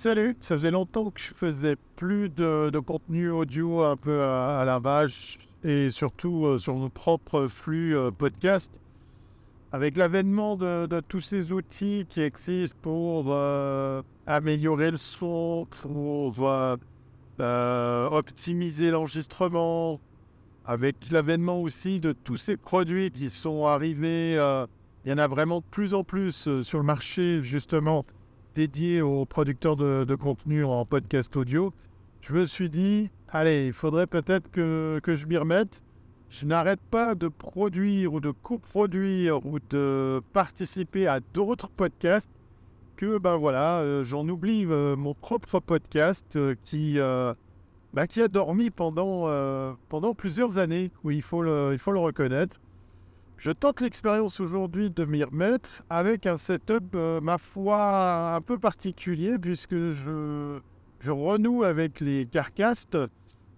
Salut, ça faisait longtemps que je faisais plus de, contenu audio un peu à, à la vache et surtout euh, sur nos propres flux euh, podcast. Avec l'avènement de, tous ces outils qui existent pour euh, améliorer le son, pour euh, optimiser l'enregistrement, avec l'avènement aussi de tous ces produits qui sont arrivés, il y en a vraiment de plus en plus sur le marché justement dédié aux producteurs de, de contenu en podcast audio. Je me suis dit, allez, il faudrait peut-être que, que je m'y remette. Je n'arrête pas de produire ou de coproduire ou de participer à d'autres podcasts que, ben voilà, euh, j'en oublie euh, mon propre podcast euh, qui, bah, qui a dormi pendant, pendant plusieurs années. Oui, il faut le, il faut le reconnaître. Je tente l'expérience aujourd'hui de m'y remettre avec un setup, euh, ma foi, un peu particulier puisque je, je renoue avec les Carcast.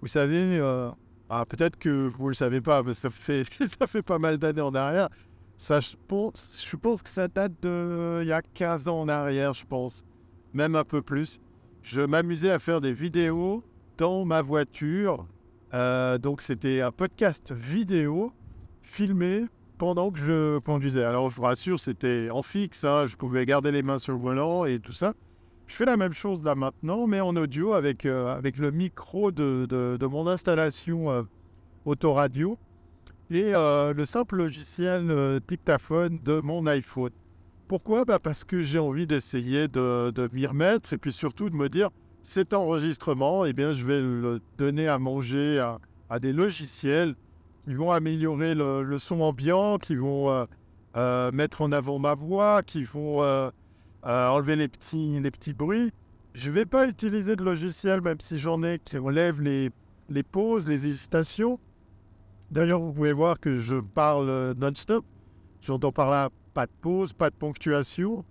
Vous savez, euh, ah, peut-être que vous ne le savez pas, mais ça fait, ça fait pas mal d'années en arrière. Ça, je pense, je pense que ça date de il y a 15 ans en arrière, je pense. Même un peu plus. Je m'amusais à faire des vidéos dans ma voiture. Euh, donc, c'était un podcast vidéo filmé pendant que je conduisais. Alors, je vous rassure, c'était en fixe. hein, je pouvais garder les mains sur le volant et tout ça. Je fais la même chose là maintenant, mais en audio avec, euh, avec le micro de, de- mon installation euh, autoradio et euh, le simple logiciel euh, dictaphone de mon iPhone. Pourquoi? Bah, Parce que j'ai envie d'essayer de, de m'y remettre et puis surtout de me dire cet enregistrement, eh bien, je vais le donner à manger à, à des logiciels qui vont améliorer le, son ambiant, qui vont euh, euh, mettre en avant ma voix, qui vont euh, enlever les petits, les petits bruits. Je ne vais pas utiliser de logiciel, même si j'en ai, qui enlève les, les pauses, les hésitations. D'ailleurs, vous pouvez voir que je parle non-stop. J'entends par là pas de pause, pas de ponctuation.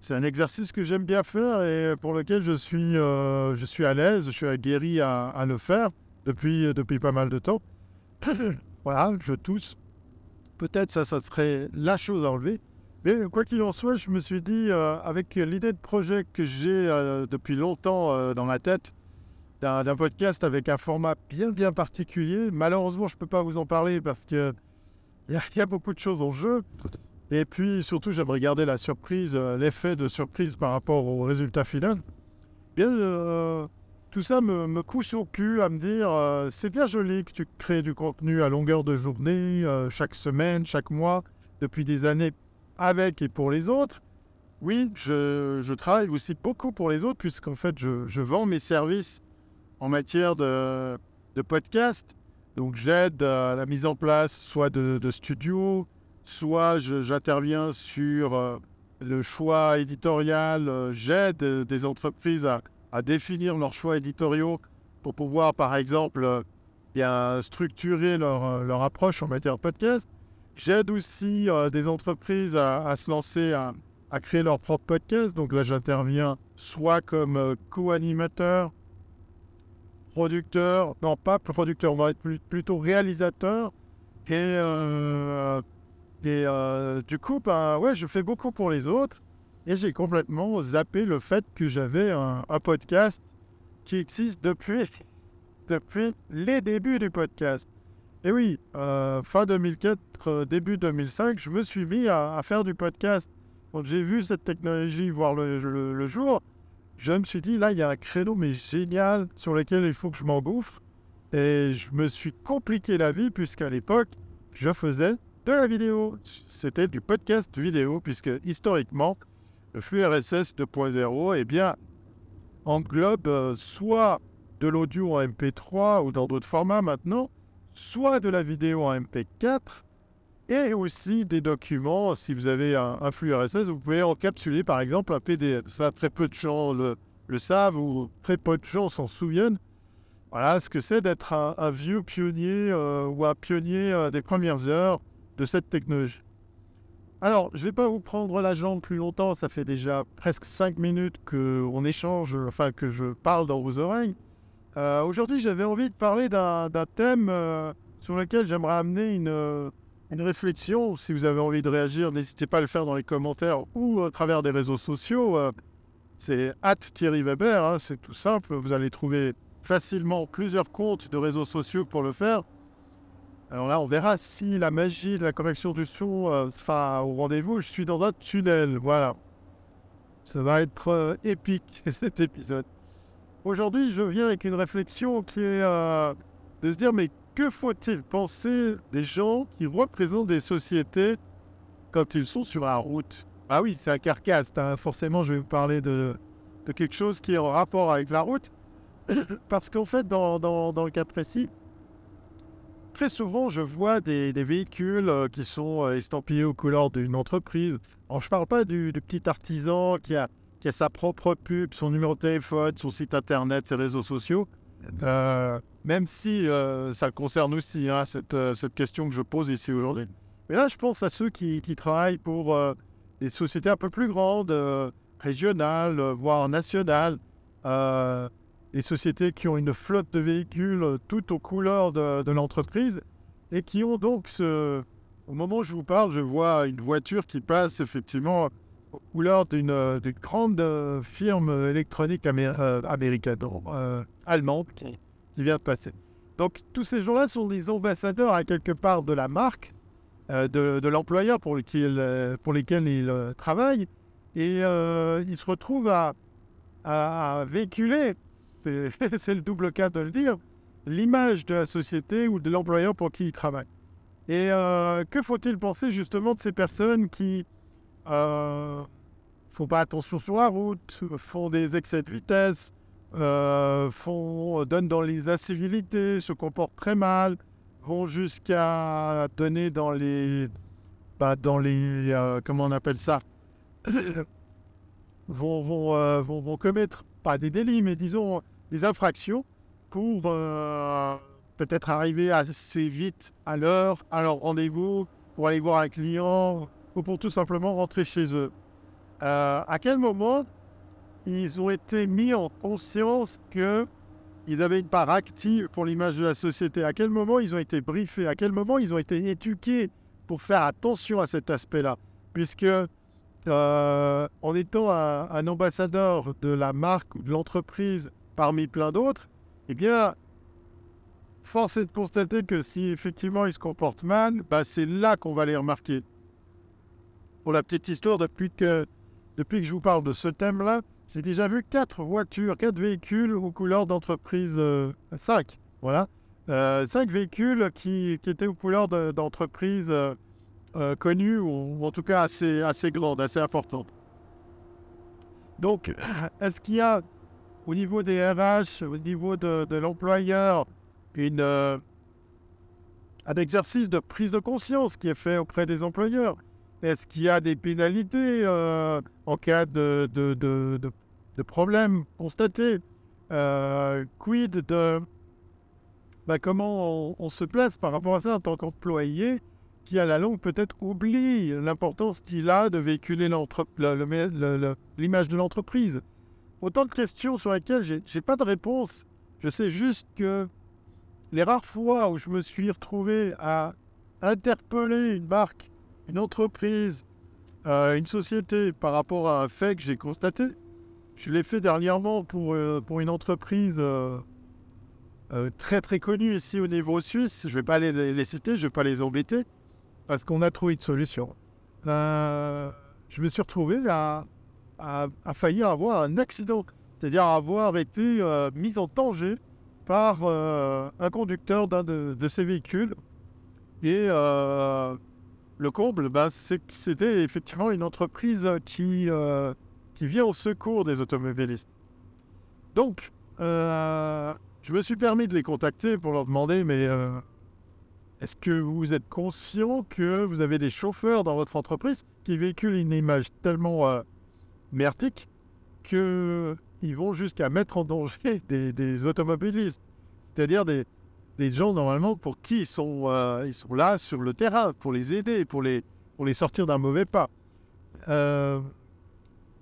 C'est un exercice que j'aime bien faire et pour lequel je suis, je suis à l'aise, je suis aguerri à, à le faire depuis, depuis pas mal de temps. voilà, je tousse. Peut-être ça, ça serait la chose à enlever. Mais quoi qu'il en soit, je me suis dit, euh, avec l'idée de projet que j'ai euh, depuis longtemps euh, dans la tête, d'un podcast avec un format bien bien particulier, malheureusement, je ne peux pas vous en parler parce que il y, y a beaucoup de choses en jeu. Et puis surtout, j'aimerais garder la surprise, l'effet de surprise par rapport au résultat final. Bien, tout ça me, me couche au cul à me dire, euh, c'est bien joli que tu crées du contenu à longueur de journée, euh, chaque semaine, chaque mois, depuis des années avec et pour les autres. Oui, je, je travaille aussi beaucoup pour les autres, puisqu'en fait, je, je vends mes services en matière de, de podcast. Donc, j'aide à la mise en place soit de, studios, soit j'interviens sur euh, le choix éditorial. euh, j'aide euh, des entreprises à, à définir leurs choix éditoriaux pour pouvoir, par exemple, euh, bien structurer leur, euh, leur approche en matière de podcast. J'aide aussi euh, des entreprises à, se lancer, à, créer leur propre podcast. Donc là, j'interviens soit comme co-animateur, producteur, non pas producteur, on va être plutôt réalisateur. Et, du coup, ben, ouais, je fais beaucoup pour les autres. Et j'ai complètement zappé le fait que j'avais un, podcast qui existe depuis, depuis les débuts du podcast. Et oui, euh, fin 2004, euh, début 2005, je me suis mis à, à faire du podcast. Quand j'ai vu cette technologie voir le, le- le jour, je me suis dit, là, il y a un créneau, mais génial, sur lequel il faut que je m'engouffre. Et je me suis compliqué la vie, puisqu'à l'époque, je faisais de la vidéo. C'était du podcast vidéo, puisque historiquement, le flux RSS 2.0, eh bien, englobe euh, soit de l'audio en MP3 ou dans d'autres formats maintenant, soit de la vidéo en MP4 et aussi des documents. Si vous avez un, flux RSS, vous pouvez encapsuler par exemple un PDF. Ça, très peu de gens le, savent ou très peu de gens s'en souviennent. Voilà ce que c'est d'être un, un vieux pionnier euh, ou un pionnier euh, des premières heures de cette technologie. Alors, je ne vais pas vous prendre la jambe plus longtemps, ça fait déjà presque 5 minutes qu'on échange, enfin que je parle dans vos oreilles. Euh, Aujourd'hui, j'avais envie de parler d'un thème euh, sur lequel j'aimerais amener une, euh, une réflexion. Si vous avez envie de réagir, n'hésitez pas à le faire dans les commentaires ou à travers des réseaux sociaux. C'est Thierry Weber, hein, c'est tout simple. Vous allez trouver facilement plusieurs comptes de réseaux sociaux pour le faire. Alors là, on verra si la magie de la correction du son euh, sera au rendez-vous. Je suis dans un tunnel, voilà. Ça va être euh, épique cet épisode. Aujourd'hui, je viens avec une réflexion qui est euh, de se dire mais que faut-il penser des gens qui représentent des sociétés quand ils sont sur la route? Ah oui, c'est un carcasse. Hein. Forcément, je vais vous parler de, quelque chose qui est en rapport avec la route. Parce qu'en fait, dans, le cas précis, très souvent, je vois des, véhicules euh, qui sont euh, estampillés aux couleurs d'une entreprise. Alors, je ne parle pas du, petit artisan qui a, qui a sa propre pub, son numéro de téléphone, son site internet, ses réseaux sociaux. Euh, même si ça le concerne aussi, hein, cette, cette, question que je pose ici aujourd'hui. Mais là, je pense à ceux qui, qui travaillent pour des sociétés un peu plus grandes, régionales, voire nationales des sociétés qui ont une flotte de véhicules euh, toutes aux couleurs de, l'entreprise et qui ont donc ce... Au moment où je vous parle, je vois une voiture qui passe effectivement aux couleurs d'une euh, grande euh, firme électronique américaine, allemande, qui, vient de passer. Donc tous ces gens-là sont des ambassadeurs à quelque part de la marque, de, l'employeur pour, pour lesquels ils travaillent, et ils se retrouvent à, à véhiculer c'est le double cas de le dire, l'image de la société ou de l'employeur pour qui il travaille. Et euh, que faut-il penser justement de ces personnes qui euh, font pas attention sur la route, font des excès de vitesse, euh, font, donnent dans les incivilités, se comportent très mal, vont jusqu'à donner dans les, bah, dans les, euh, comment on appelle ça, vont, vont, vont, vont commettre pas des délits, mais disons des infractions pour euh, peut-être arriver assez vite à l'heure, à leur rendez-vous, pour aller voir un client ou pour tout simplement rentrer chez eux. Euh, à quel moment ils ont été mis en conscience que ils avaient une part active pour l'image de la société? À quel moment ils ont été briefés? À quel moment ils ont été éduqués pour faire attention à cet aspect-là? Puisque euh, en étant un, ambassadeur de la marque ou de l'entreprise parmi plein d'autres, eh bien, force est de constater que si effectivement ils se comportent mal, bah, c'est là qu'on va les remarquer. Pour la petite histoire, depuis que, depuis que je vous parle de ce thème-là, j'ai déjà vu quatre voitures, quatre véhicules aux couleurs d'entreprise, 5, euh, cinq, voilà, euh, cinq véhicules qui, qui, étaient aux couleurs d'entreprise euh, connues ou, en tout cas assez, assez grandes, assez importantes. Donc, est-ce qu'il y a au niveau des RH, au niveau de, l'employeur, une, euh, un exercice de prise de conscience qui est fait auprès des employeurs Est-ce qu'il y a des pénalités euh, en cas de, de, de problèmes constatés Quid de bah, comment on, se place par rapport à ça en tant qu'employé qui à la longue peut-être oublie l'importance qu'il a de véhiculer l'image de l'entreprise? Autant de questions sur lesquelles je n'ai pas de réponse. Je sais juste que les rares fois où je me suis retrouvé à interpeller une marque, une entreprise, euh, une société par rapport à un fait que j'ai constaté, je l'ai fait dernièrement pour, euh, pour une entreprise euh, très très connue ici au niveau suisse. Je ne vais pas les, les, citer, je ne vais pas les embêter parce qu'on a trouvé une solution. Je me suis retrouvé à, à, failli avoir un accident, c'est-à-dire avoir été euh, mis en danger par euh, un conducteur d'un de, ces véhicules. Et le comble, ben, c'était effectivement une entreprise qui, qui vient au secours des automobilistes. Donc, je me suis permis de les contacter pour leur demander, mais est-ce que vous êtes conscient que vous avez des chauffeurs dans votre entreprise qui véhiculent une image tellement euh, merdique qu'ils vont jusqu'à mettre en danger des, automobilistes C'est-à-dire des, gens normalement pour qui ils sont, euh, ils sont là sur le terrain, pour les aider, pour les, pour les sortir d'un mauvais pas. Euh,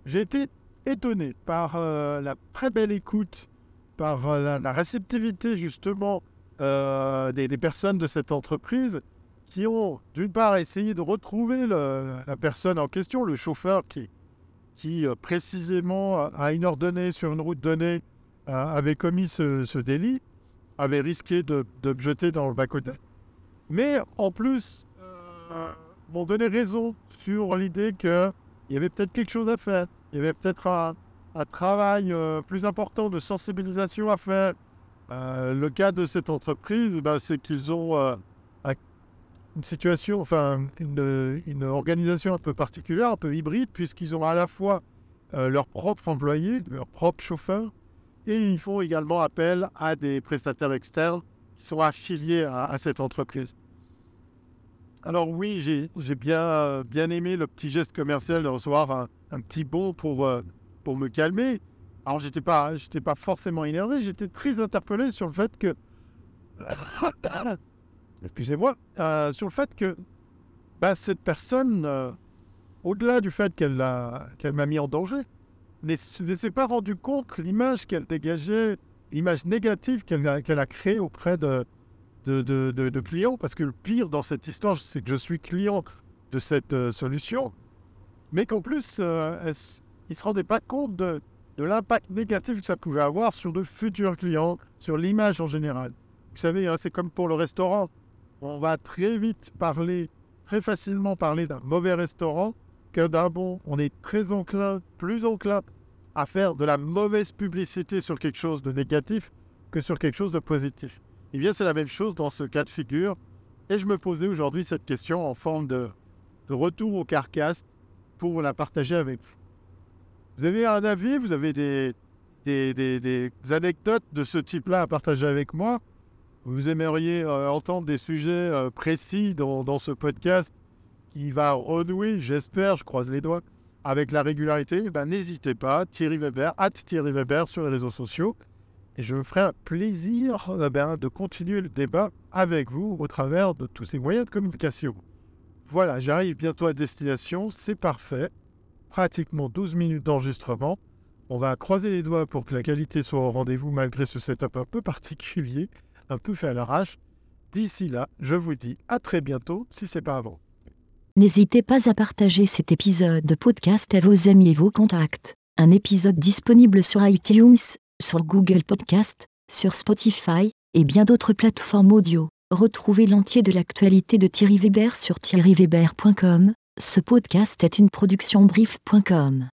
j'ai été étonné par la très belle écoute, par la réceptivité justement euh, des, personnes de cette entreprise qui ont, d'une part, essayé de retrouver la personne en question, le chauffeur qui, qui euh, précisément à une heure donnée sur une route donnée avait commis ce, délit, avait risqué de, me jeter dans le bas-côté. Mais en plus, m'ont donné raison sur l'idée qu'il y avait peut-être quelque chose à faire. Il y avait peut-être un, travail plus important de sensibilisation à faire. le cas de cette entreprise, ben, c'est qu'ils ont une situation, enfin une, organisation un peu particulière, un peu hybride, puisqu'ils ont à la fois euh, leurs propres employés, leurs propres chauffeurs, et ils font également appel à des prestataires externes qui sont affiliés à, cette entreprise. Alors oui, j'ai bien, bien aimé le petit geste commercial de recevoir un, petit bon pour, euh, pour me calmer. Alors j'étais pas, pas forcément énervé, j'étais très interpellé sur le fait que excusez-moi, euh, sur le fait que bah, cette personne, euh, au-delà du fait qu'elle m'a mis en danger, ne s'est pas rendu compte l'image qu'elle dégageait, l'image négative qu'elle a, créée auprès de, de, clients. Parce que le pire dans cette histoire, c'est que je suis client de cette euh, solution, mais qu'en plus, il ne se rendait pas compte de, de l'impact négatif que ça pouvait avoir sur de futurs clients, sur l'image en général. Vous savez, hein, c'est comme pour le restaurant on va très vite parler, très facilement parler d'un mauvais restaurant que d'un bon. On est très enclin, plus enclin à faire de la mauvaise publicité sur quelque chose de négatif que sur quelque chose de positif. Eh bien, c'est la même chose dans ce cas de figure. Et je me posais aujourd'hui cette question en forme de, retour au carcasse pour la partager avec vous. Vous avez un avis, vous avez des, des anecdotes de ce type-là à partager avec moi? Vous aimeriez euh, entendre des sujets euh, précis dans, ce podcast qui va renouer, j'espère, je croise les doigts, avec la régularité, ben, n'hésitez pas, Thierry Weber, at Thierry Weber sur les réseaux sociaux. Et je me ferai un plaisir euh, ben, de continuer le débat avec vous au travers de tous ces moyens de communication. Voilà, j'arrive bientôt à destination, c'est parfait. Pratiquement 12 minutes d'enregistrement. On va croiser les doigts pour que la qualité soit au rendez-vous malgré ce setup un peu particulier un peu fait à l'arrache. D'ici là, je vous dis à très bientôt si c'est pas avant. N'hésitez pas à partager cet épisode de podcast à vos amis et vos contacts. Un épisode disponible sur iTunes, sur Google Podcast, sur Spotify et bien d'autres plateformes audio. Retrouvez l'entier de l'actualité de Thierry Weber sur thierryweber.com. Ce podcast est une production brief.com.